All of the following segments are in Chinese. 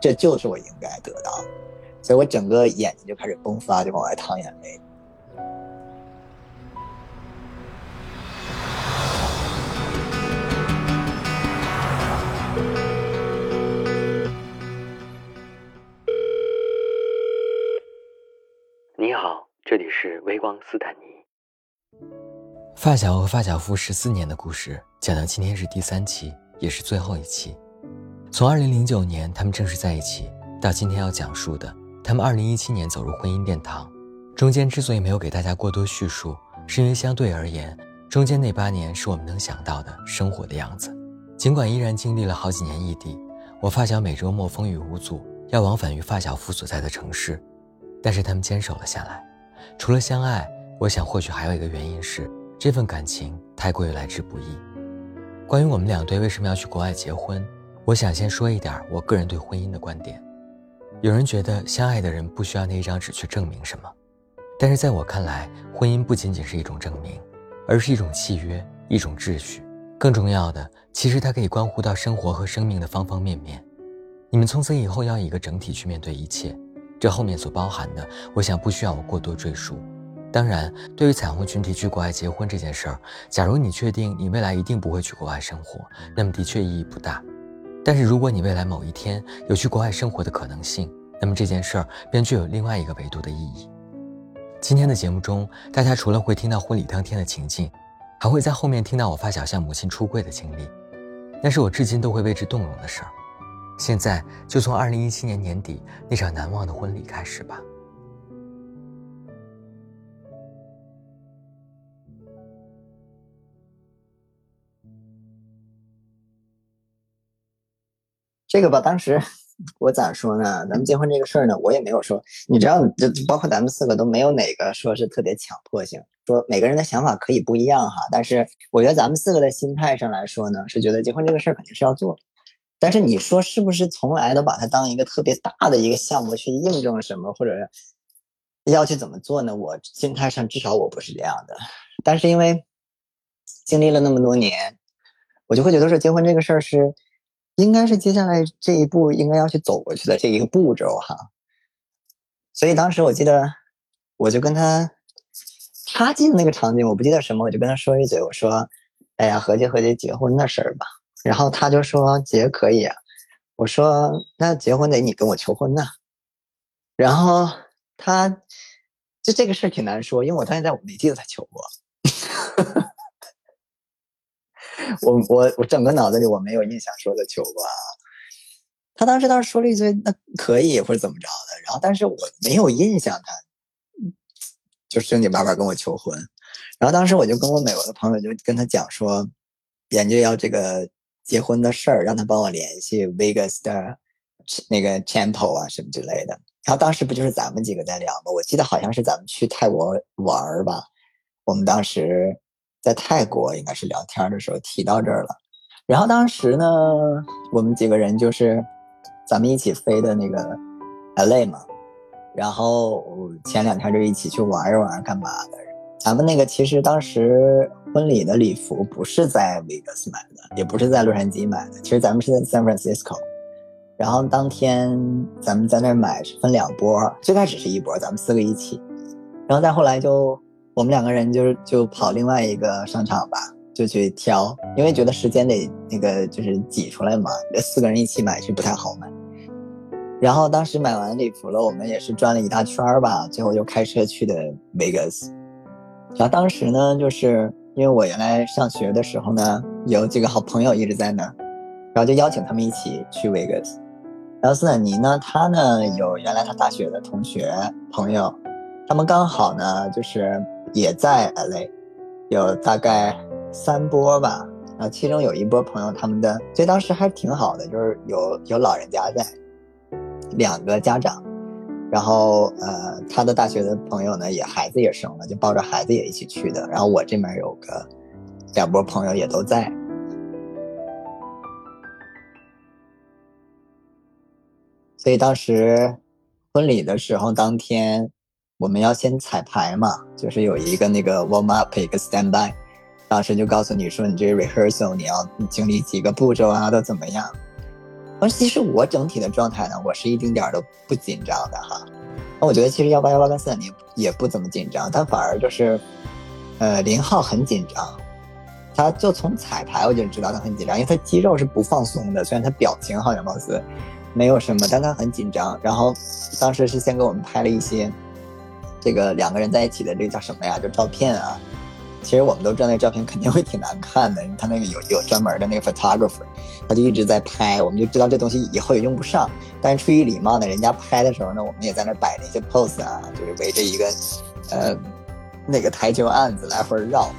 这就是我应该得到的，所以我整个眼睛就开始迸发，就往外淌眼泪。你好，这里是微光斯坦尼。发小和发小夫十四年的故事，讲到今天是第三期，也是最后一期。从二零零九年他们正式在一起，到今天要讲述的他们二零一七年走入婚姻殿堂，中间之所以没有给大家过多叙述，是因为相对而言，中间那八年是我们能想到的生活的样子。尽管依然经历了好几年异地，我发小每周末风雨无阻要往返于发小夫所在的城市。但是他们坚守了下来，除了相爱，我想或许还有一个原因是这份感情太过于来之不易。关于我们两对为什么要去国外结婚，我想先说一点我个人对婚姻的观点。有人觉得相爱的人不需要那一张纸去证明什么，但是在我看来，婚姻不仅仅是一种证明，而是一种契约，一种秩序。更重要的，其实它可以关乎到生活和生命的方方面面。你们从此以后要以一个整体去面对一切。这后面所包含的，我想不需要我过多赘述。当然，对于彩虹群体去国外结婚这件事儿，假如你确定你未来一定不会去国外生活，那么的确意义不大。但是如果你未来某一天有去国外生活的可能性，那么这件事儿便具有另外一个维度的意义。今天的节目中，大家除了会听到婚礼当天的情境，还会在后面听到我发小向母亲出柜的经历，那是我至今都会为之动容的事儿。现在就从二零一七年年底那场难忘的婚礼开始吧。这个吧，当时我咋说呢？咱们结婚这个事儿呢，我也没有说，你知道，就包括咱们四个都没有哪个说是特别强迫性，说每个人的想法可以不一样哈。但是我觉得咱们四个的心态上来说呢，是觉得结婚这个事儿肯定是要做。但是你说是不是从来都把它当一个特别大的一个项目去印证什么，或者要去怎么做呢？我心态上至少我不是这样的。但是因为经历了那么多年，我就会觉得说结婚这个事儿是应该是接下来这一步应该要去走过去的这一个步骤哈。所以当时我记得我就跟他，他记得那个场景我不记得什么，我就跟他说一嘴，我说：“哎呀，合计合计结婚的事儿吧。”然后他就说结可以啊，我说那结婚得你跟我求婚呐。然后他就这个事儿挺难说，因为我到现在我没记得他求过。我我我整个脑子里我没有印象说的求过。啊。他当时倒是说了一句那可以或者怎么着的，然后但是我没有印象他就正经八百跟我求婚。然后当时我就跟我美国的朋友就跟他讲说，研究要这个。结婚的事儿，让他帮我联系 Vegas 的那个 Temple 啊什么之类的。然后当时不就是咱们几个在聊吗？我记得好像是咱们去泰国玩儿吧。我们当时在泰国应该是聊天的时候提到这儿了。然后当时呢，我们几个人就是咱们一起飞的那个 LA 嘛。然后前两天就一起去玩一玩，干嘛的？咱们那个其实当时婚礼的礼服不是在 Vegas 买的，也不是在洛杉矶买的，其实咱们是在 San Francisco。然后当天咱们在那儿买是分两波，最开始是一波，咱们四个一起。然后再后来就我们两个人就是就跑另外一个商场吧，就去挑，因为觉得时间得那个就是挤出来嘛，四个人一起买是不太好买。然后当时买完礼服了，我们也是转了一大圈儿吧，最后又开车去的 Vegas。然后当时呢，就是因为我原来上学的时候呢，有几个好朋友一直在那儿，然后就邀请他们一起去 Vegas。然后斯坦尼呢，他呢有原来他大学的同学朋友，他们刚好呢就是也在 LA，有大概三波吧。然后其中有一波朋友，他们的所以当时还挺好的，就是有有老人家在，两个家长。然后，呃，他的大学的朋友呢，也孩子也生了，就抱着孩子也一起去的。然后我这边有个两波朋友也都在，所以当时婚礼的时候，当天我们要先彩排嘛，就是有一个那个 warm up，一个 stand by，当时就告诉你说，你这个 rehearsal 你要经历几个步骤啊，都怎么样。而其实我整体的状态呢，我是一丁点儿都不紧张的哈。那我觉得其实幺八幺八跟斯坦尼也不怎么紧张，但反而就是，呃，林浩很紧张。他就从彩排我就知道他很紧张，因为他肌肉是不放松的，虽然他表情好像貌似没有什么，但他很紧张。然后当时是先给我们拍了一些这个两个人在一起的这个叫什么呀？就照片啊。其实我们都知道那照片肯定会挺难看的，他那个有有专门的那个 photographer，他就一直在拍，我们就知道这东西以后也用不上。但是出于礼貌呢，人家拍的时候呢，我们也在那摆那些 pose 啊，就是围着一个呃那个台球案子来回绕，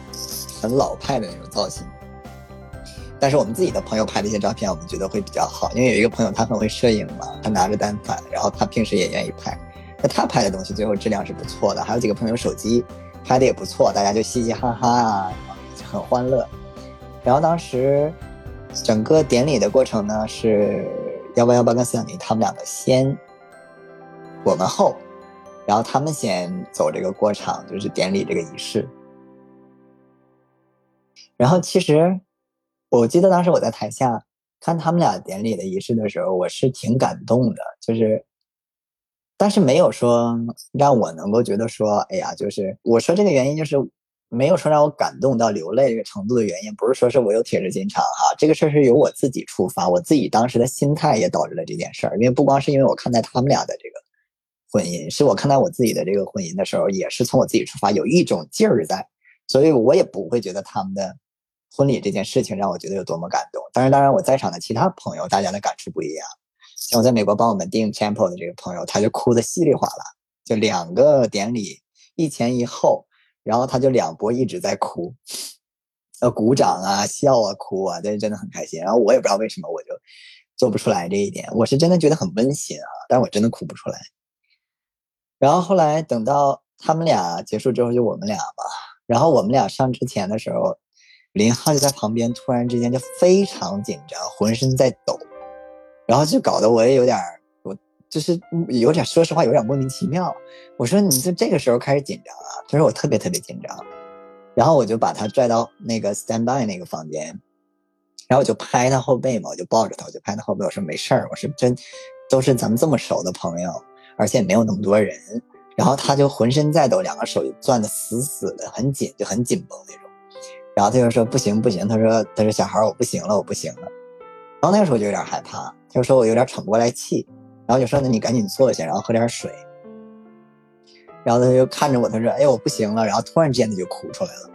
很老派的那种造型。但是我们自己的朋友拍的一些照片，我们觉得会比较好，因为有一个朋友他很会摄影嘛，他拿着单反，然后他平时也愿意拍，那他拍的东西最后质量是不错的。还有几个朋友手机。拍的也不错，大家就嘻嘻哈哈啊，很欢乐。然后当时整个典礼的过程呢，是幺八幺八跟斯坦尼他们两个先，我们后，然后他们先走这个过场，就是典礼这个仪式。然后其实我记得当时我在台下看他们俩典礼的仪式的时候，我是挺感动的，就是。但是没有说让我能够觉得说，哎呀，就是我说这个原因就是没有说让我感动到流泪这个程度的原因，不是说是我有铁石心肠哈，这个事儿是由我自己出发，我自己当时的心态也导致了这件事儿。因为不光是因为我看待他们俩的这个婚姻，是我看待我自己的这个婚姻的时候，也是从我自己出发，有一种劲儿在，所以我也不会觉得他们的婚礼这件事情让我觉得有多么感动。但是当然我在场的其他朋友，大家的感触不一样。像我在美国帮我们订 temple 的这个朋友，他就哭的稀里哗啦，就两个典礼一前一后，然后他就两波一直在哭，呃，鼓掌啊，笑啊，哭啊，但是真的很开心。然后我也不知道为什么，我就做不出来这一点。我是真的觉得很温馨啊，但我真的哭不出来。然后后来等到他们俩结束之后，就我们俩嘛。然后我们俩上之前的时候，林浩就在旁边，突然之间就非常紧张，浑身在抖。然后就搞得我也有点我就是有点，说实话有点莫名其妙。我说你就这个时候开始紧张啊？他说我特别特别紧张。然后我就把他拽到那个 stand by 那个房间，然后我就拍他后背嘛，我就抱着他，我就拍他后背。我说没事儿，我说真都是咱们这么熟的朋友，而且也没有那么多人。然后他就浑身在抖，两个手就攥得死死的，很紧，就很紧绷那种。然后他就说不行不行，他说他说小孩我不行了，我不行了。然后那个时候就有点害怕。就说我有点喘不过来气，然后就说：“那你赶紧坐下，然后喝点水。”然后他就看着我，他说：“哎，我不行了。”然后突然之间他就哭出来了。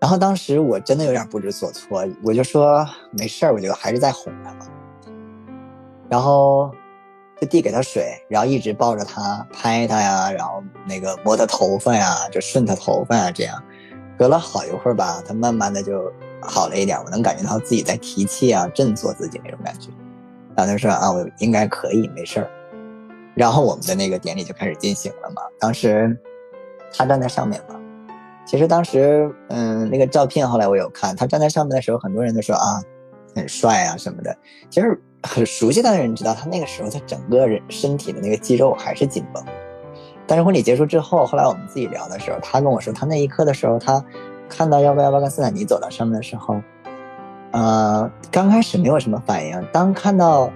然后当时我真的有点不知所措，我就说：“没事儿，我就还是在哄他嘛。”然后就递给他水，然后一直抱着他拍他呀，然后那个摸他头发呀，就顺他头发呀，这样隔了好一会儿吧，他慢慢的就。好了一点，我能感觉到自己在提气啊，振作自己那种感觉。然后他说啊，我应该可以，没事儿。然后我们的那个典礼就开始进行了嘛。当时他站在上面嘛。其实当时，嗯，那个照片后来我有看，他站在上面的时候，很多人都说啊，很帅啊什么的。其实很熟悉他的人知道，他那个时候他整个人身体的那个肌肉还是紧绷。但是婚礼结束之后，后来我们自己聊的时候，他跟我说，他那一刻的时候，他。看到幺八幺八跟斯坦尼走到上面的时候，呃，刚开始没有什么反应。当看到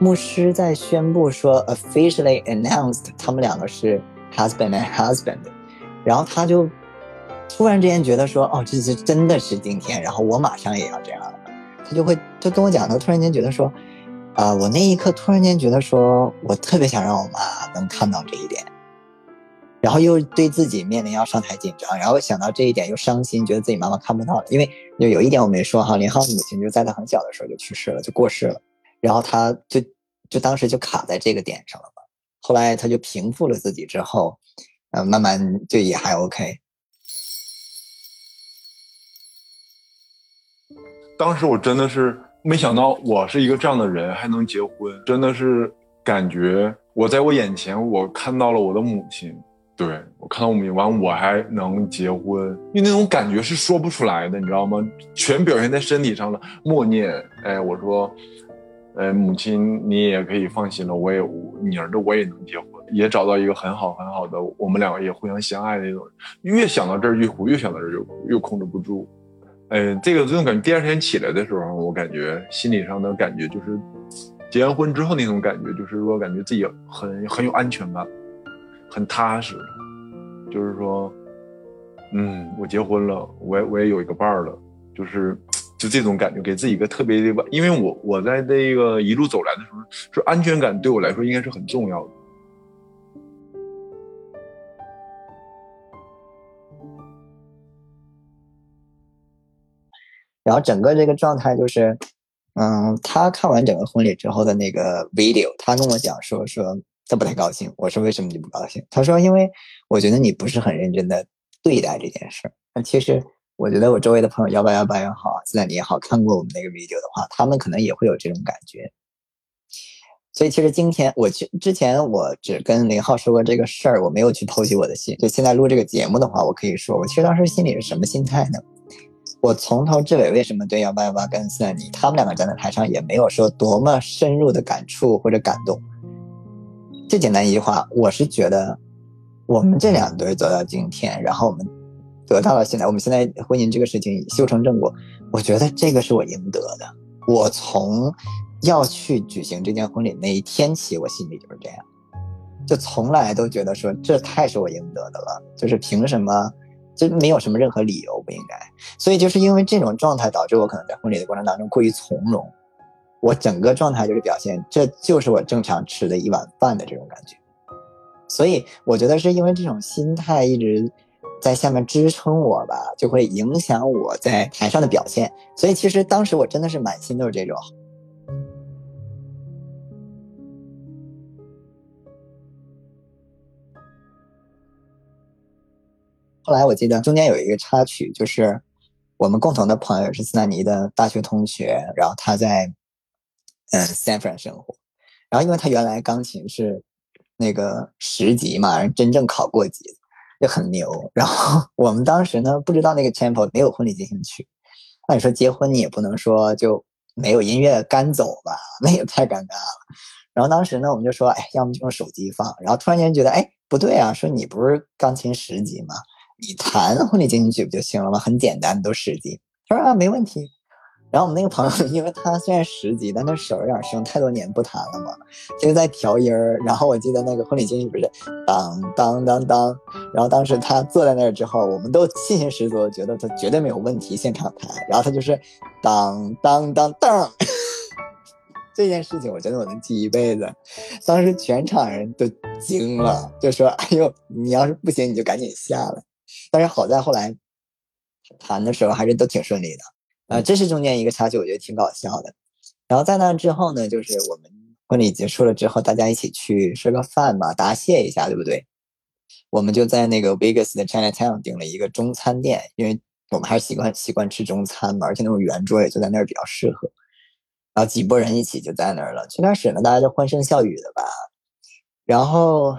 牧师在宣布说 officially announced 他们两个是 husband and husband，然后他就突然之间觉得说，哦，这是真的是今天，然后我马上也要这样了。他就会他跟我讲，他突然间觉得说，啊，我那一刻突然间觉得说我特别想让我妈能看到这一点。然后又对自己面临要上台紧张，然后想到这一点又伤心，觉得自己妈妈看不到了。因为有有一点我没说哈，林浩的母亲就在他很小的时候就去世了，就过世了。然后他就就当时就卡在这个点上了嘛。后来他就平复了自己之后，呃，慢慢就也还 OK。当时我真的是没想到我是一个这样的人还能结婚，真的是感觉我在我眼前我看到了我的母亲。对我看到我们完，我还能结婚，因为那种感觉是说不出来的，你知道吗？全表现在身体上了，默念。哎，我说，呃，母亲，你也可以放心了，我也你儿子我也能结婚，也找到一个很好很好的，我们两个也互相相爱的那种。越想到这儿越哭，越想到这儿就哭，又控制不住。哎，这个这种感觉，第二天起来的时候，我感觉心理上的感觉就是，结完婚之后那种感觉，就是说感觉自己很很有安全感，很踏实，就是说，嗯，我结婚了，我也我也有一个伴儿了，就是 就这种感觉，给自己一个特别的，因为我我在这个一路走来的时候，是安全感对我来说应该是很重要的。然后整个这个状态就是，嗯，他看完整个婚礼之后的那个 video，他跟我讲说说他不太高兴。我说为什么你不高兴？他说因为我觉得你不是很认真的对待这件事儿。那其实我觉得我周围的朋友幺八幺八也好，斯坦尼也好看过我们那个 video 的话，他们可能也会有这种感觉。所以其实今天我去之前我只跟林浩说过这个事儿，我没有去剖析我的心。就现在录这个节目的话，我可以说我其实当时心里是什么心态呢？我从头至尾为什么对幺八幺八跟斯坦尼他们两个站在台上也没有说多么深入的感触或者感动？最简单一句话，我是觉得我们这两对走到今天，然后我们得到了现在，我们现在婚姻这个事情修成正果，我觉得这个是我应得的。我从要去举行这件婚礼那一天起，我心里就是这样，就从来都觉得说这太是我应得的了，就是凭什么？就没有什么任何理由不应该，所以就是因为这种状态导致我可能在婚礼的过程当中过于从容，我整个状态就是表现这就是我正常吃的一碗饭的这种感觉，所以我觉得是因为这种心态一直在下面支撑我吧，就会影响我在台上的表现，所以其实当时我真的是满心都是这种。后来我记得中间有一个插曲，就是我们共同的朋友是斯坦尼的大学同学，然后他在嗯 San Fran 生活，然后因为他原来钢琴是那个十级嘛，真正考过级，就很牛。然后我们当时呢不知道那个 tempo 没有婚礼进行曲，那你说结婚你也不能说就没有音乐干走吧，那也太尴尬了。然后当时呢我们就说，哎，要么就用手机放。然后突然间觉得，哎，不对啊，说你不是钢琴十级吗？你弹婚礼进行曲不就行了吗？很简单，都十级。他说啊，没问题。然后我们那个朋友，因为他虽然十级，但他手有点生，太多年不弹了嘛，就是在调音儿。然后我记得那个婚礼进行不是当当当当。然后当时他坐在那儿之后，我们都信心十足，觉得他绝对没有问题，现场弹。然后他就是当当当当。这件事情我觉得我能记一辈子。当时全场人都惊了，就说：“哎呦，你要是不行，你就赶紧下来。”但是好在后来谈的时候还是都挺顺利的，啊，这是中间一个插曲，我觉得挺搞笑的。然后在那之后呢，就是我们婚礼结束了之后，大家一起去吃个饭嘛，答谢一下，对不对？我们就在那个 Vegas 的 Chinatown 订了一个中餐店，因为我们还是习惯习惯吃中餐嘛，而且那种圆桌也就在那儿比较适合。然后几拨人一起就在那儿了。最开始呢，大家就欢声笑语的吧。然后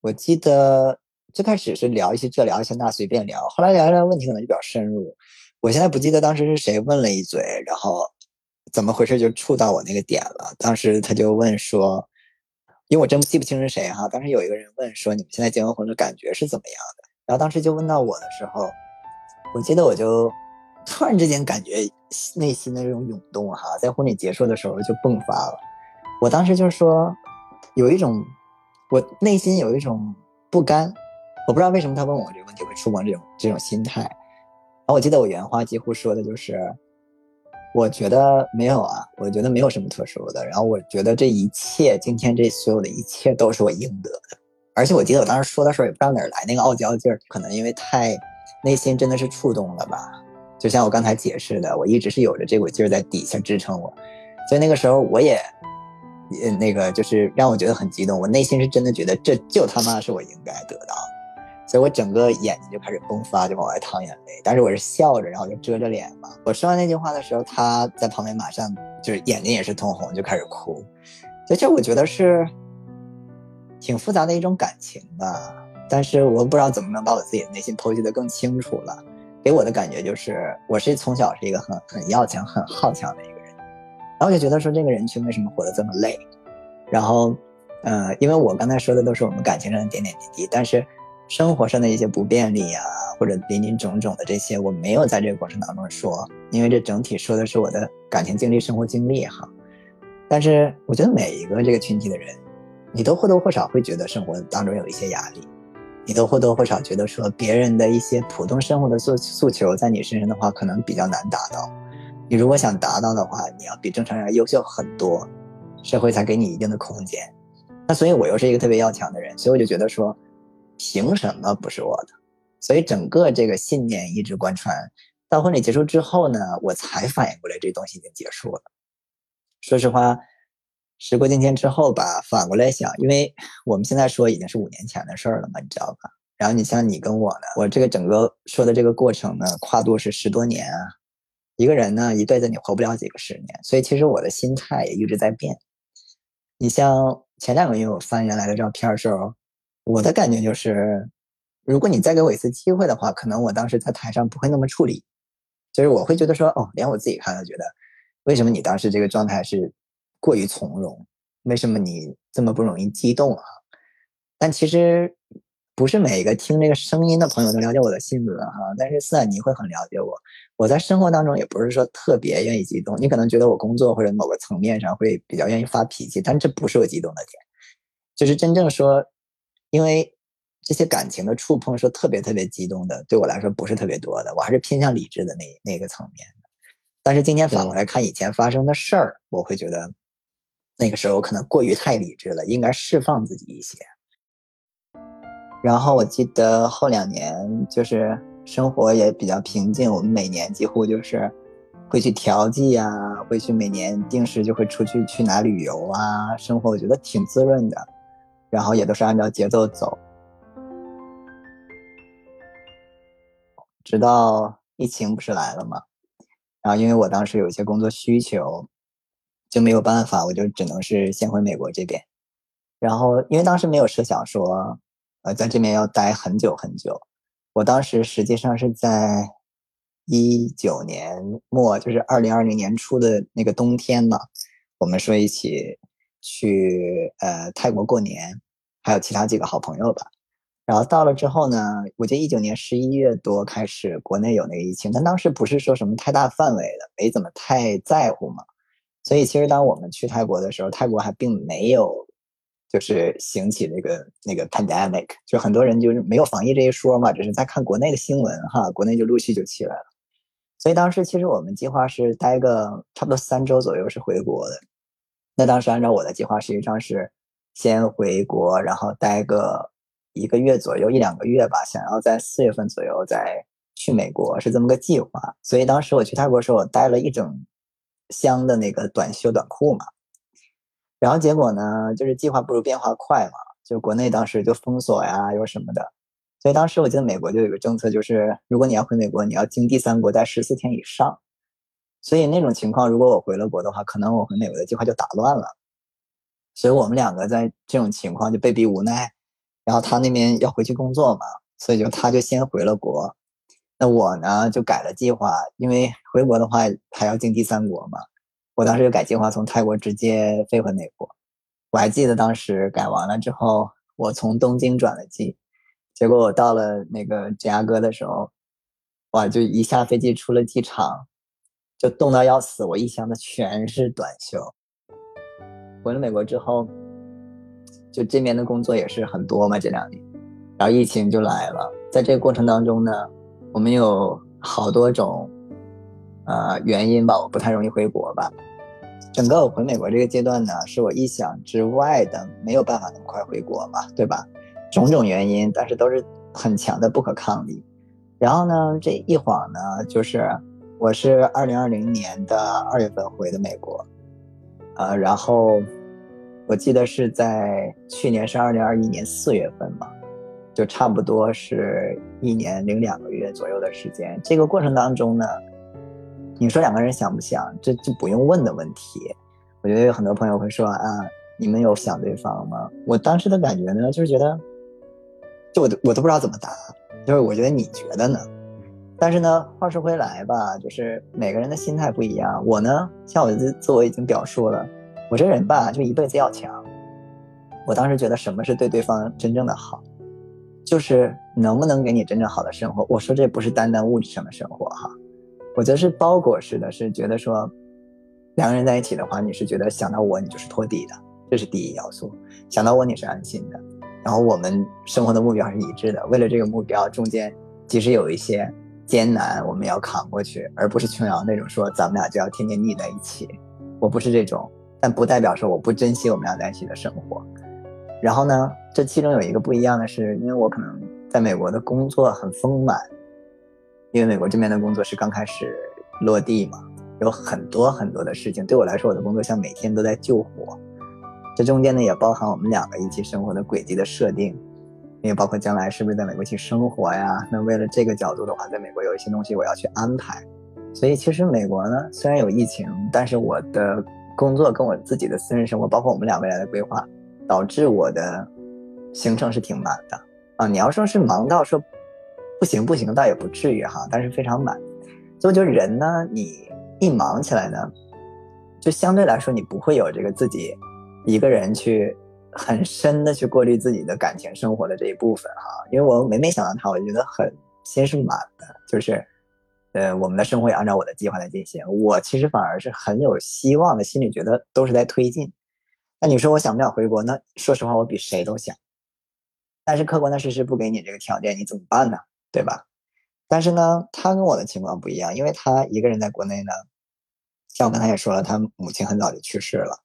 我记得。最开始是聊一些这聊一些那随便聊，后来聊一聊问题可能就比较深入。我现在不记得当时是谁问了一嘴，然后怎么回事就触到我那个点了。当时他就问说，因为我真记不清是谁哈。当时有一个人问说，你们现在结完婚的感觉是怎么样的？然后当时就问到我的时候，我记得我就突然之间感觉内心的这种涌动哈，在婚礼结束的时候就迸发了。我当时就是说，有一种我内心有一种不甘。我不知道为什么他问我这个问题会触碰这种这种心态，我记得我原话几乎说的就是，我觉得没有啊，我觉得没有什么特殊的，然后我觉得这一切今天这所有的一切都是我应得的，而且我记得我当时说的时候也不知道哪儿来那个傲娇劲儿，可能因为太内心真的是触动了吧，就像我刚才解释的，我一直是有着这股劲儿在底下支撑我，所以那个时候我也，呃那个就是让我觉得很激动，我内心是真的觉得这就他妈是我应该得到的。所以我整个眼睛就开始迸发，就往外淌眼泪。但是我是笑着，然后就遮着脸嘛。我说完那句话的时候，他在旁边马上就是眼睛也是通红，就开始哭。所以这我觉得是挺复杂的一种感情吧。但是我不知道怎么能把我自己的内心剖析的更清楚了。给我的感觉就是，我是从小是一个很很要强、很好强的一个人。然后我就觉得说，这个人群为什么活得这么累？然后，呃，因为我刚才说的都是我们感情上的点点滴滴，但是。生活上的一些不便利呀，或或者林林种种的这些，我没有在这个过程当中说，因为这整体说的是我的感情经历、生活经历哈。但是我觉得每一个这个群体的人，你都或多或少会觉得生活当中有一些压力，你都或多或少觉得说别人的一些普通生活的诉诉求，在你身上的话可能比较难达到。你如果想达到的话，你要比正常人优秀很多，社会才给你一定的空间。那所以，我又是一个特别要强的人，所以我就觉得说，凭什么不是我的？所以整个这个信念一直贯穿到婚礼结束之后呢，我才反应过来这东西已经结束了。说实话，时过境迁之后吧，反过来想，因为我们现在说已经是五年前的事儿了嘛，你知道吧？然后你像你跟我呢，我这个整个说的这个过程呢，跨度是十多年啊。一个人呢，一辈子你活不了几个十年，所以其实我的心态也一直在变。你像前两个月我翻原来的照片的时候，我的感觉就是，如果你再给我一次机会的话，可能我当时在台上不会那么处理，就是我会觉得说，哦，连我自己看都觉得，为什么你当时这个状态是过于从容？为什么你这么不容易激动啊？但其实。不是每一个听这个声音的朋友都了解我的性格哈，但是斯坦尼会很了解我。我在生活当中也不是说特别愿意激动，你可能觉得我工作或者某个层面上会比较愿意发脾气，但这不是我激动的点，就是真正说，因为这些感情的触碰是特别特别激动的，对我来说不是特别多的，我还是偏向理智的那那个层面的。但是今天反过来看以前发生的事儿，我会觉得那个时候可能过于太理智了，应该释放自己一些。然后我记得后两年就是生活也比较平静，我们每年几乎就是会去调剂啊，会去每年定时就会出去去哪旅游啊，生活我觉得挺滋润的，然后也都是按照节奏走，直到疫情不是来了嘛，然后因为我当时有一些工作需求，就没有办法，我就只能是先回美国这边，然后因为当时没有设想说。呃，在这边要待很久很久。我当时实际上是在一九年末，就是二零二零年初的那个冬天嘛，我们说一起去呃泰国过年，还有其他几个好朋友吧。然后到了之后呢，我记得一九年十一月多开始国内有那个疫情，但当时不是说什么太大范围的，没怎么太在乎嘛。所以其实当我们去泰国的时候，泰国还并没有。就是兴起那个那个 pandemic，就很多人就是没有防疫这一说嘛，只是在看国内的新闻哈，国内就陆续就起来了。所以当时其实我们计划是待个差不多三周左右是回国的。那当时按照我的计划，实际上是先回国，然后待个一个月左右一两个月吧，想要在四月份左右再去美国，是这么个计划。所以当时我去泰国的时候，我带了一整箱的那个短袖短裤嘛。然后结果呢，就是计划不如变化快嘛，就国内当时就封锁呀，又什么的，所以当时我记得美国就有个政策，就是如果你要回美国，你要经第三国待十四天以上。所以那种情况，如果我回了国的话，可能我回美国的计划就打乱了。所以我们两个在这种情况就被逼无奈。然后他那边要回去工作嘛，所以就他就先回了国。那我呢就改了计划，因为回国的话还要经第三国嘛。我当时就改计划，从泰国直接飞回美国。我还记得当时改完了之后，我从东京转了机，结果我到了那个芝加哥的时候，哇，就一下飞机出了机场，就冻到要死。我一箱子全是短袖。回了美国之后，就这边的工作也是很多嘛，这两年，然后疫情就来了。在这个过程当中呢，我们有好多种。呃，原因吧，我不太容易回国吧。整个我回美国这个阶段呢，是我意想之外的，没有办法那么快回国嘛，对吧？种种原因，但是都是很强的不可抗力。然后呢，这一晃呢，就是我是二零二零年的二月份回的美国，呃，然后我记得是在去年是二零二一年四月份嘛，就差不多是一年零两个月左右的时间。这个过程当中呢。你说两个人想不想？这就不用问的问题。我觉得有很多朋友会说啊，你们有想对方吗？我当时的感觉呢，就是觉得，就我我都不知道怎么答。就是我觉得你觉得呢？但是呢，话说回来吧，就是每个人的心态不一样。我呢，像我自自我已经表述了，我这人吧，就一辈子要强。我当时觉得什么是对对方真正的好？就是能不能给你真正好的生活。我说这不是单单物质上的生活哈，我觉得是包裹式的，是觉得说两个人在一起的话，你是觉得想到我你就是托底的，这是第一要素。想到我你是安心的，然后我们生活的目标是一致的。为了这个目标，中间即使有一些艰难，我们要扛过去，而不是琼瑶那种说咱们俩就要天天腻在一起。我不是这种，但不代表说我不珍惜我们俩在一起的生活。然后呢，这其中有一个不一样的是，因为我可能在美国的工作很丰满，因为美国这边的工作是刚开始落地嘛，有很多很多的事情。对我来说，我的工作像每天都在救火。这中间呢，也包含我们两个一起生活的轨迹的设定，也包括将来是不是在美国去生活呀？那为了这个角度的话，在美国有一些东西我要去安排。所以其实美国呢，虽然有疫情，但是我的工作跟我自己的私人生活，包括我们俩未来的规划，导致我的行程是挺满的啊。你要说是忙到说不行不行，倒也不至于哈，但是非常满。所以就人呢，你一忙起来呢，就相对来说你不会有这个自己一个人去很深的去过滤自己的感情生活的这一部分哈。因为我每每想到他，我就觉得很心是满的，就是。呃，我们的生活也按照我的计划在进行。我其实反而是很有希望的，心里觉得都是在推进。那你说我想不想回国？那说实话，我比谁都想。但是客观的事实不给你这个条件，你怎么办呢？对吧？但是呢，他跟我的情况不一样，因为他一个人在国内呢，像我刚才也说了，他母亲很早就去世了，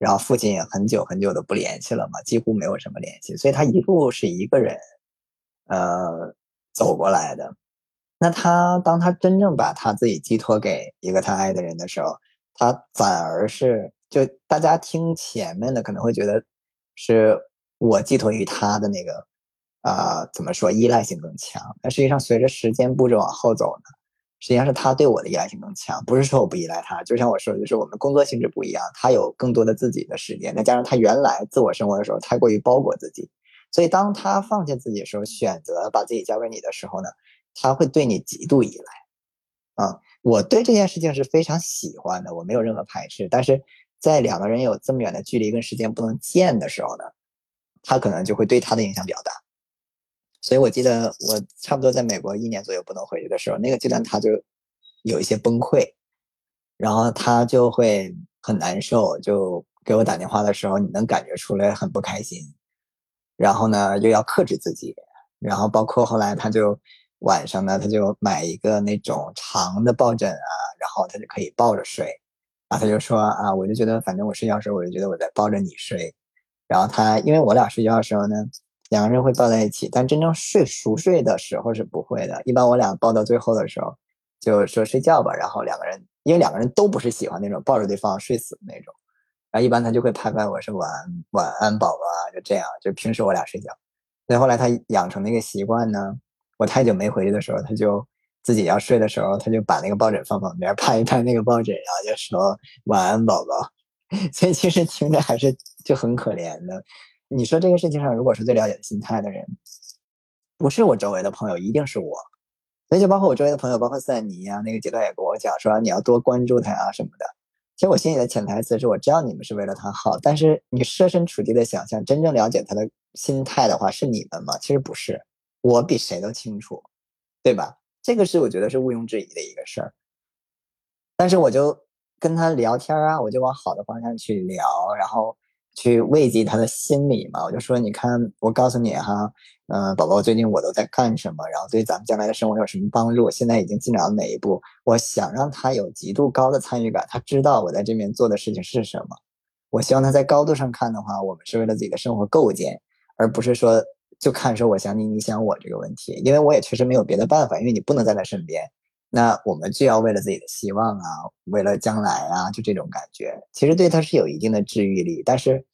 然后父亲也很久很久的不联系了嘛，几乎没有什么联系，所以他一路是一个人，呃，走过来的。那他当他真正把他自己寄托给一个他爱的人的时候，他反而是就大家听前面的可能会觉得是我寄托于他的那个啊怎么说依赖性更强？但实际上随着时间步骤往后走呢，实际上是他对我的依赖性更强。不是说我不依赖他，就像我说的，就是我们工作性质不一样，他有更多的自己的时间，再加上他原来自我生活的时候太过于包裹自己，所以当他放弃自己的时候，选择把自己交给你的时候呢？他会对你极度依赖，啊，我对这件事情是非常喜欢的，我没有任何排斥。但是在两个人有这么远的距离跟时间不能见的时候呢，他可能就会对他的影响比较大。所以我记得我差不多在美国一年左右不能回去的时候，那个阶段他就有一些崩溃，然后他就会很难受，就给我打电话的时候，你能感觉出来很不开心，然后呢又要克制自己，然后包括后来他就。晚上呢，他就买一个那种长的抱枕啊，然后他就可以抱着睡。然后他就说啊，我就觉得反正我睡觉时候，我就觉得我在抱着你睡。然后他因为我俩睡觉的时候呢，两个人会抱在一起，但真正睡熟睡的时候是不会的。一般我俩抱到最后的时候，就说睡觉吧。然后两个人因为两个人都不是喜欢那种抱着对方睡死的那种，然后一般他就会拍拍我说晚安晚安宝宝啊，就这样。就平时我俩睡觉，所以后来他养成那个习惯呢。我太久没回去的时候，他就自己要睡的时候，他就把那个抱枕放旁边，拍一拍那个抱枕，然后就说晚安，宝宝。所以其实听着还是就很可怜的。你说这个事情上，如果是最了解心态的人，不是我周围的朋友，一定是我。所以就包括我周围的朋友，包括赛尼啊，那个阶段也跟我讲说你要多关注他啊什么的。其实我心里的潜台词是我知道你们是为了他好，但是你设身处地的想象，真正了解他的心态的话，是你们吗？其实不是。我比谁都清楚，对吧？这个是我觉得是毋庸置疑的一个事儿。但是我就跟他聊天啊，我就往好的方向去聊，然后去慰藉他的心理嘛。我就说，你看，我告诉你哈，嗯，宝宝，最近我都在干什么？然后对咱们将来的生活有什么帮助？现在已经进展到哪一步？我想让他有极度高的参与感，他知道我在这边做的事情是什么。我希望他在高度上看的话，我们是为了自己的生活构建，而不是说。就看说我想你，你想我这个问题，因为我也确实没有别的办法，因为你不能在他身边，那我们就要为了自己的希望啊，为了将来啊，就这种感觉，其实对他是有一定的治愈力，但是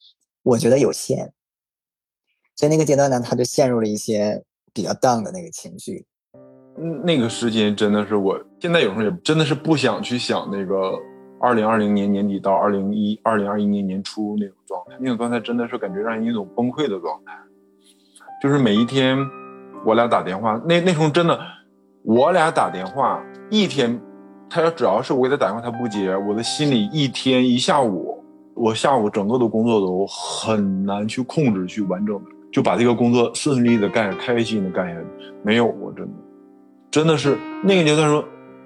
我觉得有限，所以那个阶段呢，他就陷入了一些比较 down 的那个情绪。嗯，那个时间真的是，我现在有时候也真的是不想去想那个二零二零年年底到二零一二零二一年年初那种状态，那种状态真的是感觉让人一种崩溃的状态。就是每一天，我俩打电话，那那时候真的，我俩打电话一天，他要只要是我给他打电话，他不接，我的心里一天一下午，我下午整个的工作都很难去控制，去完整就把这个工作顺利的干，开心的干下去，没有过，真的，真的是那个阶段说，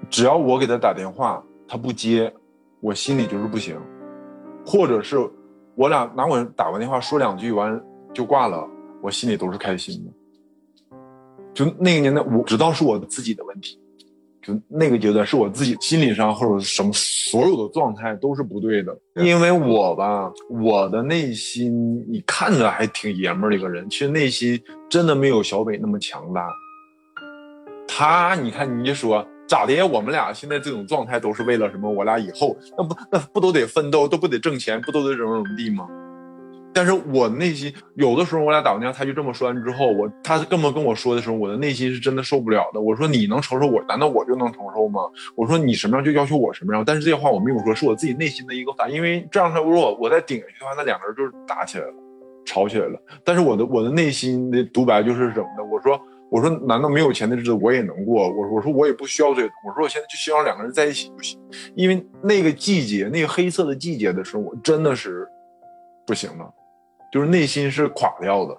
只要我给他打电话，他不接，我心里就是不行，或者是我俩拿我打完电话说两句完就挂了，我心里都是开心的。就那个年代，我知道是我自己的问题。就那个阶段，是我自己心理上或者什么所有的状态都是不对的。因为我吧，我的内心你看着还挺爷们儿的一个人，其实内心真的没有小北那么强大。他，你看，你说咋的？我们俩现在这种状态都是为了什么？我俩以后那不那不都得奋斗，都不得挣钱，不都得怎么怎么地吗？但是我内心有的时候，我俩打完电话，他就这么说完之后，我他这么跟我说的时候，我的内心是真的受不了的。我说你能承受我，难道我就能承受吗？我说你什么样就要求我什么样。但是这些话我没有说，是我自己内心的一个反应，因为这样他如果我再顶下去的话，那两个人就是打起来了，吵起来了。但是我的我的内心的独白就是什么的？我说我说难道没有钱的日子我也能过？我说我说我也不需要这个。我说我现在就希望两个人在一起就行。因为那个季节，那个黑色的季节的时候，我真的是不行了。就是内心是垮掉的。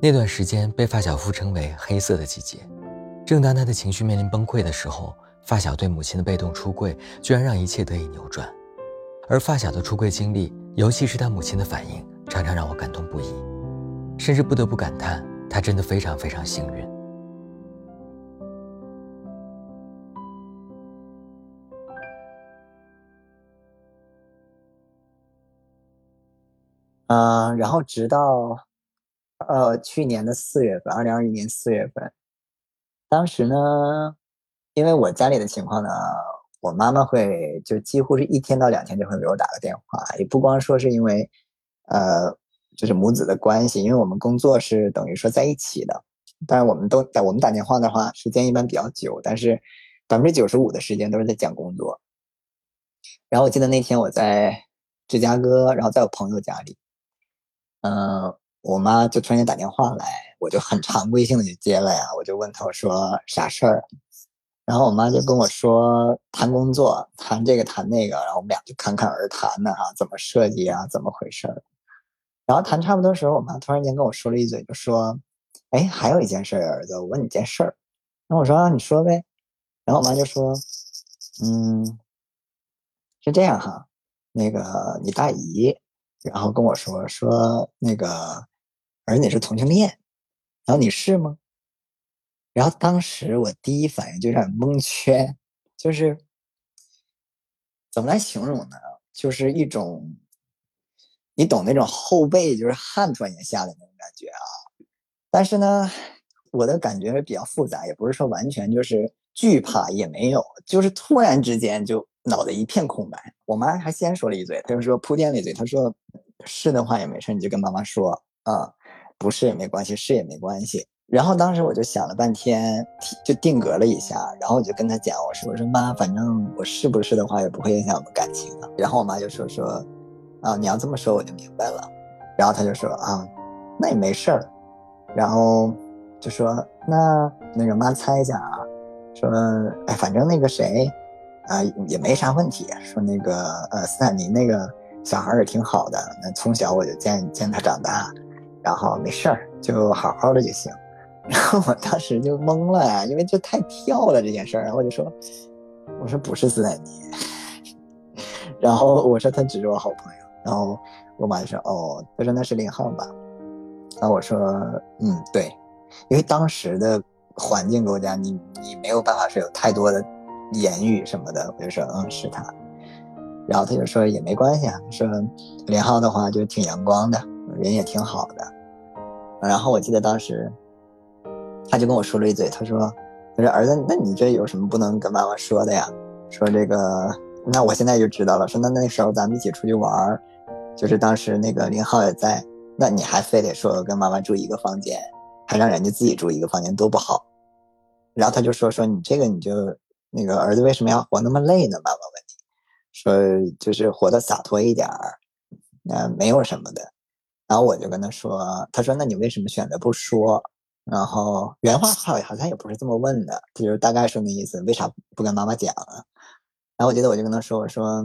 那段时间被发小夫称为“黑色的季节”。正当他的情绪面临崩溃的时候，发小对母亲的被动出柜，居然让一切得以扭转。而发小的出柜经历，尤其是他母亲的反应，常常让我感动不已，甚至不得不感叹，他真的非常非常幸运。嗯，然后直到，呃，去年的四月份，二零二一年四月份，当时呢，因为我家里的情况呢，我妈妈会就几乎是一天到两天就会给我打个电话，也不光说是因为，呃，就是母子的关系，因为我们工作是等于说在一起的，但是我们都在我们打电话的话，时间一般比较久，但是百分之九十五的时间都是在讲工作。然后我记得那天我在芝加哥，然后在我朋友家里。嗯，我妈就突然间打电话来，我就很常规性的就接了呀。我就问她，我说啥事儿？然后我妈就跟我说谈工作，谈这个谈那个，然后我们俩就侃侃而谈呢，哈，怎么设计啊，怎么回事儿？然后谈差不多时候，我妈突然间跟我说了一嘴，就说：“哎，还有一件事儿，儿子，我问你件事儿。”然后我说：“，你说呗。”然后我妈就说：“嗯，是这样哈，那个你大姨。”然后跟我说说那个儿子是同性恋，然后你是吗？然后当时我第一反应就有点蒙圈，就是怎么来形容呢？就是一种你懂那种后背就是汗突然间下来那种感觉啊。但是呢，我的感觉比较复杂，也不是说完全就是惧怕，也没有，就是突然之间就。脑袋一片空白，我妈还先说了一嘴，她就说铺垫了一嘴，她说是的话也没事，你就跟妈妈说啊，不是也没关系，是也没关系。然后当时我就想了半天，就定格了一下，然后我就跟她讲，我说我说妈，反正我是不是的话也不会影响我们感情的。然后我妈就说说啊，你要这么说我就明白了。然后她就说啊，那也没事儿。然后就说那那个妈猜一下啊，说哎，反正那个谁。啊，也没啥问题。说那个呃，斯坦尼那个小孩也挺好的，那从小我就见见他长大，然后没事儿，就好好的就行。然后我当时就懵了呀，因为这太跳了这件事儿。然后我就说，我说不是斯坦尼。然后我说他只是我好朋友。然后我妈就说哦，他说那是林浩吧？然后我说嗯对，因为当时的环境给我讲，你你没有办法是有太多的。言语什么的，我就说嗯是他，然后他就说也没关系啊，说林浩的话就挺阳光的，人也挺好的。然后我记得当时，他就跟我说了一嘴，他说他说儿子，那你这有什么不能跟妈妈说的呀？说这个，那我现在就知道了。说那那时候咱们一起出去玩，就是当时那个林浩也在，那你还非得说跟妈妈住一个房间，还让人家自己住一个房间多不好。然后他就说说你这个你就。那个儿子为什么要活那么累呢？妈妈问你，说就是活得洒脱一点儿，那没有什么的。然后我就跟他说，他说那你为什么选择不说？然后原话好好像也不是这么问的，就是大概说那意思，为啥不跟妈妈讲啊？然后我记得我就跟他说，我说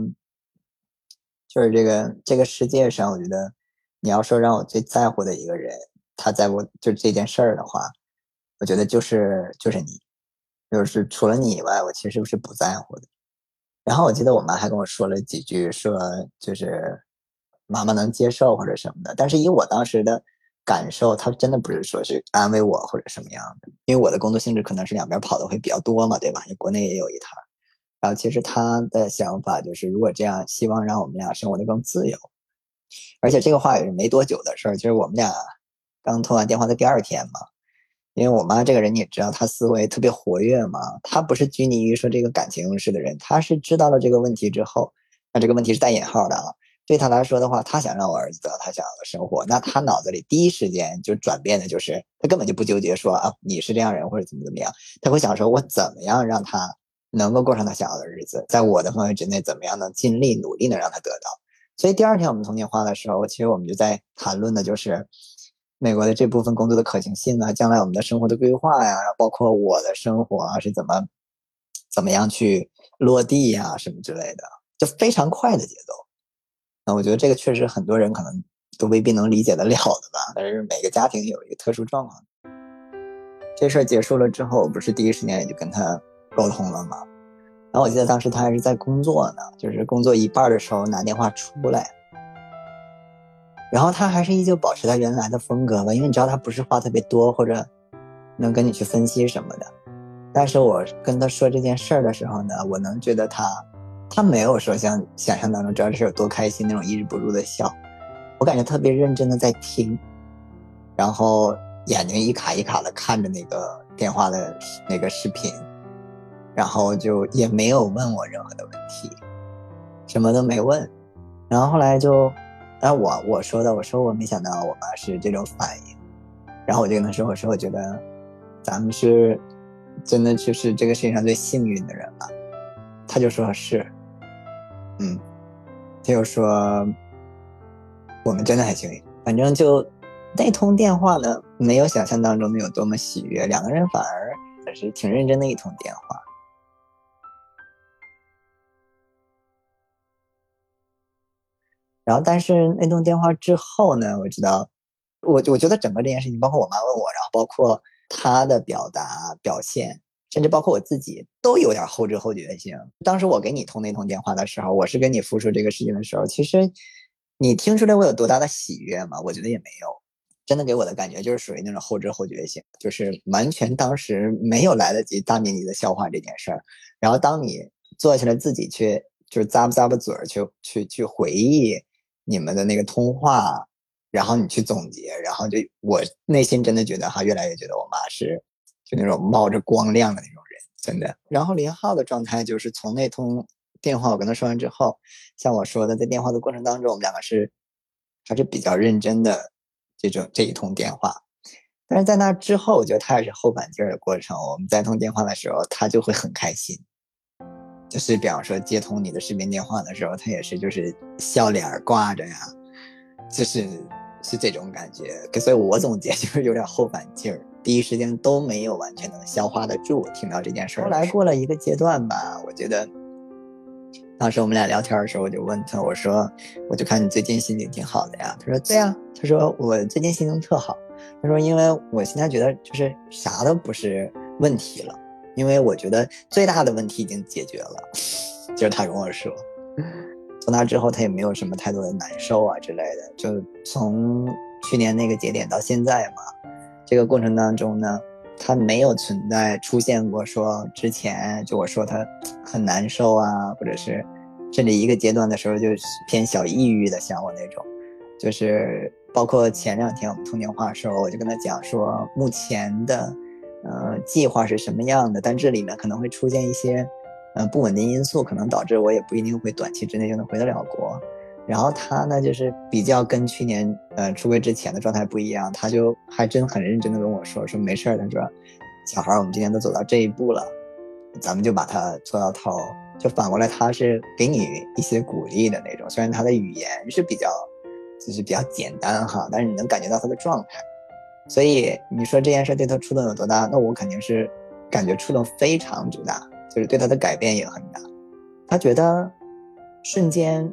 就是这个这个世界上，我觉得你要说让我最在乎的一个人，他在乎就这件事儿的话，我觉得就是就是你，就是除了你以外，我其实是不在乎的。然后我记得我妈还跟我说了几句，说就是妈妈能接受或者什么的。但是以我当时的感受，她真的不是说是安慰我或者什么样的，因为我的工作性质可能是两边跑的会比较多嘛，对吧？你国内也有一摊。然后其实他的想法就是，如果这样，希望让我们俩生活的更自由。而且这个话也是没多久的事儿，就是我们俩刚通完电话的第二天嘛。因为我妈这个人你也知道，她思维特别活跃嘛，她不是拘泥于说这个感情用事的人，她是知道了这个问题之后，那这个问题是带引号的啊。对她来说的话，她想让我儿子得到他想要的生活，那她脑子里第一时间就转变的就是，她根本就不纠结说啊你是这样人或者怎么怎么样，她会想说我怎么样让他能够过上他想要的日子，在我的范围之内怎么样能尽力努力的让他得到。所以第二天我们通电话的时候，其实我们就在谈论的就是。美国的这部分工作的可行性啊，将来我们的生活的规划呀，然后包括我的生活啊是怎么怎么样去落地呀，什么之类的，就非常快的节奏。那我觉得这个确实很多人可能都未必能理解得了的吧。但是每个家庭有一个特殊状况。这事儿结束了之后，我不是第一时间也就跟他沟通了吗？然后我记得当时他还是在工作呢，就是工作一半的时候拿电话出来。然后他还是依旧保持他原来的风格吧，因为你知道他不是话特别多，或者能跟你去分析什么的。但是我跟他说这件事儿的时候呢，我能觉得他，他没有说像想象当中知道这事有多开心那种抑制不住的笑，我感觉特别认真的在听，然后眼睛一卡一卡的看着那个电话的那个视频，然后就也没有问我任何的问题，什么都没问，然后后来就。然后我我说的，我说我没想到我妈是这种反应，然后我就跟她说，我说我觉得咱们是真的就是这个世界上最幸运的人了。她就说是，嗯，她就说我们真的很幸运。反正就那通电话呢，没有想象当中的有多么喜悦，两个人反而还是挺认真的一通电话。然后，但是那通电话之后呢？我知道，我我觉得整个这件事情，包括我妈问我，然后包括她的表达表现，甚至包括我自己，都有点后知后觉性。当时我给你通那通电话的时候，我是跟你复述这个事情的时候，其实你听出来我有多大的喜悦吗？我觉得也没有。真的给我的感觉就是属于那种后知后觉性，就是完全当时没有来得及大面积的消化这件事儿。然后当你坐下来自己去，就是咂巴咂巴嘴儿去去去回忆。你们的那个通话，然后你去总结，然后就我内心真的觉得哈，越来越觉得我妈是就那种冒着光亮的那种人，真的。然后林浩的状态就是从那通电话我跟他说完之后，像我说的，在电话的过程当中，我们两个是还是比较认真的这种这一通电话。但是在那之后，我觉得他也是后半截的过程。我们在通电话的时候，他就会很开心。就是比方说接通你的视频电话的时候，他也是就是笑脸挂着呀，就是是这种感觉。所以我总结就是有点后反劲儿，第一时间都没有完全能消化得住听到这件事儿。后来过了一个阶段吧，我觉得当时我们俩聊天的时候，我就问他，我说我就看你最近心情挺好的呀。他说对呀，他说我最近心情特好。他说因为我现在觉得就是啥都不是问题了。因为我觉得最大的问题已经解决了，就是他跟我说，从那之后他也没有什么太多的难受啊之类的。就从去年那个节点到现在嘛，这个过程当中呢，他没有存在出现过说之前就我说他很难受啊，或者是甚至一个阶段的时候就偏小抑郁的像我那种，就是包括前两天我们通电话的时候，我就跟他讲说目前的。呃，计划是什么样的？但这里面可能会出现一些，呃，不稳定因素，可能导致我也不一定会短期之内就能回得了国。然后他呢，就是比较跟去年，呃，出柜之前的状态不一样，他就还真很认真的跟我说，说没事儿，他说，小孩儿，我们今天都走到这一步了，咱们就把它做到头。就反过来，他是给你一些鼓励的那种，虽然他的语言是比较，就是比较简单哈，但是你能感觉到他的状态。所以你说这件事对他触动有多大？那我肯定是感觉触动非常之大，就是对他的改变也很大。他觉得瞬间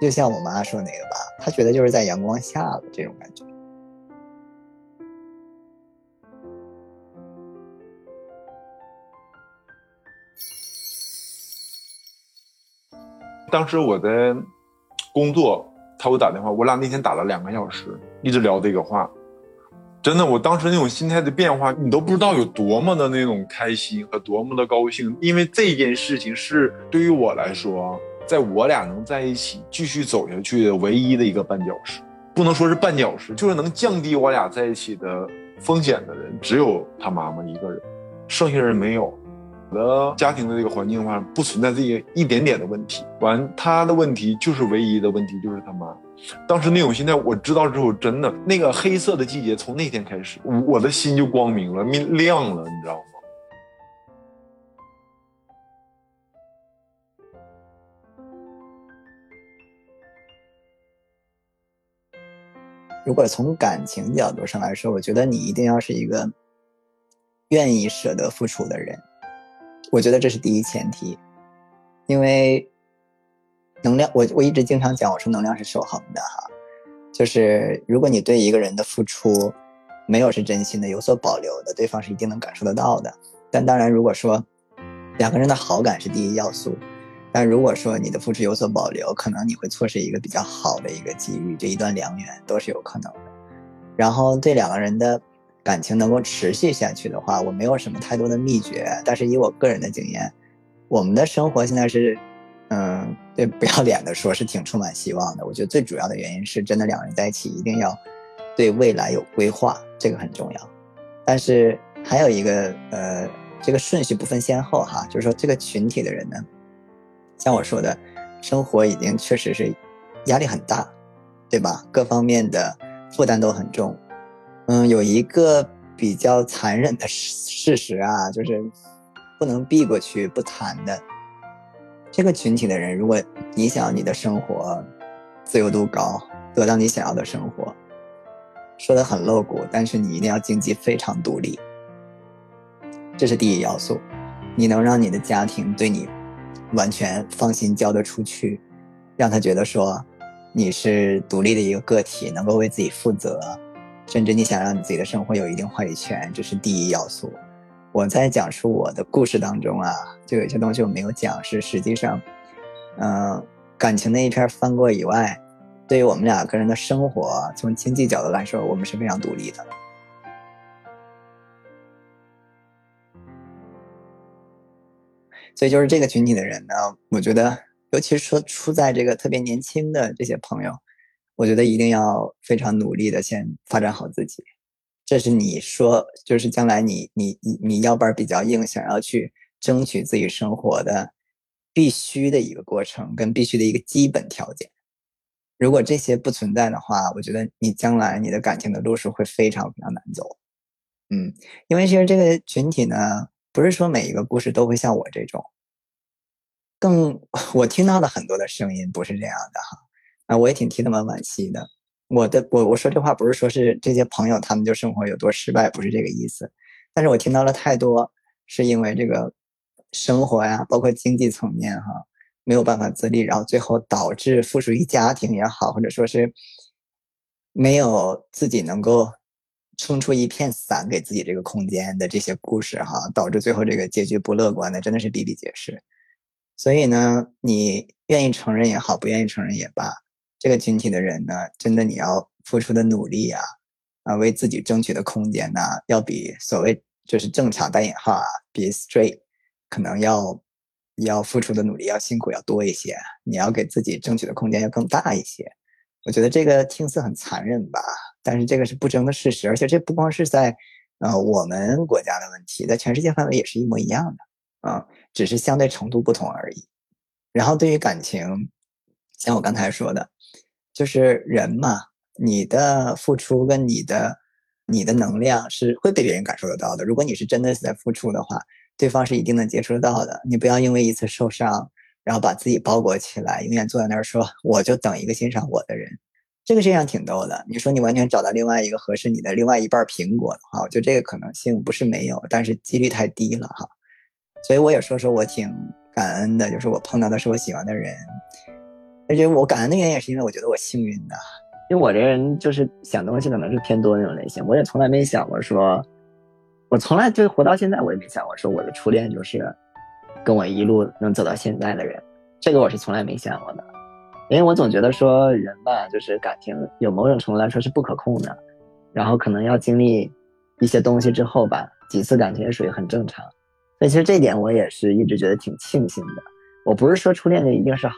就像我妈说那个吧，她觉得就是在阳光下的这种感觉。当时我在工作，他给我打电话，我俩那天打了两个小时，一直聊这个话。真的，我当时那种心态的变化，你都不知道有多么的那种开心和多么的高兴，因为这件事情是对于我来说，在我俩能在一起继续走下去的唯一的一个绊脚石，不能说是绊脚石，就是能降低我俩在一起的风险的人，只有他妈妈一个人，剩下人没有。的家庭的这个环境的话，不存在这些一点点的问题。完，他的问题就是唯一的问题，就是他妈。当时那种心态，我知道之后，真的那个黑色的季节从那天开始，我的心就光明了，明亮了，你知道吗？如果从感情角度上来说，我觉得你一定要是一个愿意舍得付出的人。我觉得这是第一前提，因为能量，我我一直经常讲，我说能量是守恒的哈，就是如果你对一个人的付出没有是真心的，有所保留的，对方是一定能感受得到的。但当然，如果说两个人的好感是第一要素，但如果说你的付出有所保留，可能你会错失一个比较好的一个机遇，这一段良缘都是有可能的。然后对两个人的。感情能够持续下去的话，我没有什么太多的秘诀，但是以我个人的经验，我们的生活现在是，嗯，对，不要脸的说，是挺充满希望的。我觉得最主要的原因是，真的两个人在一起一定要对未来有规划，这个很重要。但是还有一个，呃，这个顺序不分先后哈，就是说这个群体的人呢，像我说的，生活已经确实是压力很大，对吧？各方面的负担都很重。嗯，有一个比较残忍的事实啊，就是不能避过去不谈的。这个群体的人，如果你想你的生活自由度高，得到你想要的生活，说的很露骨，但是你一定要经济非常独立，这是第一要素。你能让你的家庭对你完全放心交得出去，让他觉得说你是独立的一个个体，能够为自己负责。甚至你想让你自己的生活有一定话语权，这是第一要素。我在讲述我的故事当中啊，就有些东西我没有讲，是实际上，嗯，感情那一片翻过以外，对于我们两个人的生活，从经济角度来说，我们是非常独立的。所以就是这个群体的人呢，我觉得，尤其是说处在这个特别年轻的这些朋友。我觉得一定要非常努力的先发展好自己，这是你说就是将来你你你你腰板比较硬，想要去争取自己生活的必须的一个过程跟必须的一个基本条件。如果这些不存在的话，我觉得你将来你的感情的路是会非常非常难走。嗯，因为其实这个群体呢，不是说每一个故事都会像我这种，更 我听到的很多的声音不是这样的哈。啊，我也挺替他们惋惜的。我的，我我说这话不是说是这些朋友他们就生活有多失败，不是这个意思。但是我听到了太多，是因为这个生活呀，包括经济层面哈，没有办法自立，然后最后导致附属于家庭也好，或者说是没有自己能够撑出一片伞给自己这个空间的这些故事哈，导致最后这个结局不乐观的，真的是比比皆是。所以呢，你愿意承认也好，不愿意承认也罢。这个群体的人呢，真的你要付出的努力啊，啊，为自己争取的空间呢，要比所谓就是正常带引号啊，比 straight 可能要要付出的努力要辛苦要多一些，你要给自己争取的空间要更大一些。我觉得这个听似很残忍吧，但是这个是不争的事实，而且这不光是在呃我们国家的问题，在全世界范围也是一模一样的啊，只是相对程度不同而已。然后对于感情，像我刚才说的。就是人嘛，你的付出跟你的你的能量是会被别人感受得到的。如果你是真的是在付出的话，对方是一定能接触得到的。你不要因为一次受伤，然后把自己包裹起来，永远坐在那儿说我就等一个欣赏我的人。这个现象挺逗的。你说你完全找到另外一个合适你的另外一半苹果的话，我觉得这个可能性不是没有，但是几率太低了哈。所以我也说说我挺感恩的，就是我碰到的是我喜欢的人。而且我感恩的原因也是因为我觉得我幸运的，因为我这人就是想东西可能是偏多那种类型，我也从来没想过说，我从来就活到现在我也没想过说我的初恋就是跟我一路能走到现在的人，这个我是从来没想过的，因为我总觉得说人吧，就是感情有某种程度来说是不可控的，然后可能要经历一些东西之后吧，几次感情也属于很正常，所以其实这点我也是一直觉得挺庆幸的。我不是说初恋就一定是好。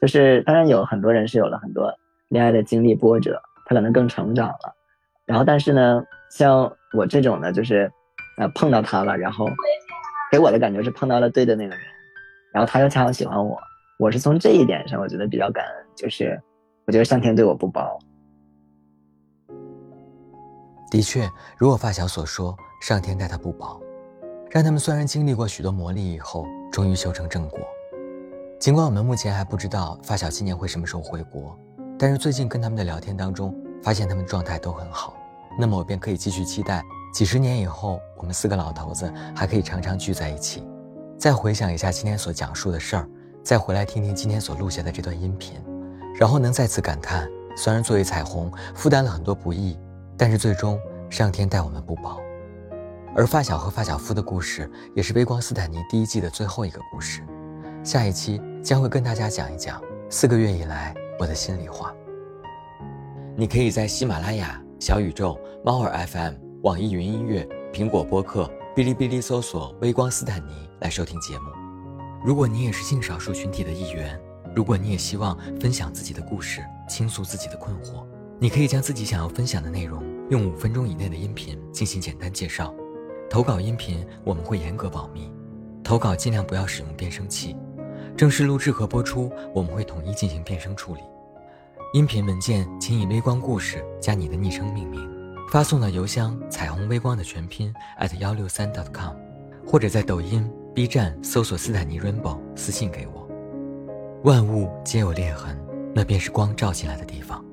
就是当然有很多人是有了很多恋爱的经历波折，他可能更成长了。然后但是呢，像我这种呢，就是呃碰到他了，然后给我的感觉是碰到了对的那个人，然后他又恰好喜欢我。我是从这一点上，我觉得比较感恩，就是我觉得上天对我不薄。的确，如我发小所说，上天待他不薄，让他们虽然经历过许多磨砺以后，终于修成正果。尽管我们目前还不知道发小今年会什么时候回国，但是最近跟他们的聊天当中，发现他们状态都很好。那么我便可以继续期待，几十年以后，我们四个老头子还可以常常聚在一起，再回想一下今天所讲述的事儿，再回来听听今天所录下的这段音频，然后能再次感叹：虽然作为彩虹负担了很多不易，但是最终上天待我们不薄。而发小和发小夫的故事，也是《微光斯坦尼》第一季的最后一个故事。下一期将会跟大家讲一讲四个月以来我的心里话。你可以在喜马拉雅、小宇宙、猫耳 FM、网易云音乐、苹果播客、哔哩哔哩搜索“微光斯坦尼”来收听节目。如果你也是性少数群体的一员，如果你也希望分享自己的故事、倾诉自己的困惑，你可以将自己想要分享的内容用五分钟以内的音频进行简单介绍。投稿音频我们会严格保密，投稿尽量不要使用变声器。正式录制和播出，我们会统一进行变声处理。音频文件请以“微光故事”加你的昵称命名，发送到邮箱“彩虹微光”的全拼幺六三 dot .com，或者在抖音、B 站搜索“斯坦尼 Rainbow” 私信给我。万物皆有裂痕，那便是光照进来的地方。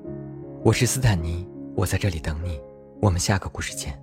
我是斯坦尼，我在这里等你。我们下个故事见。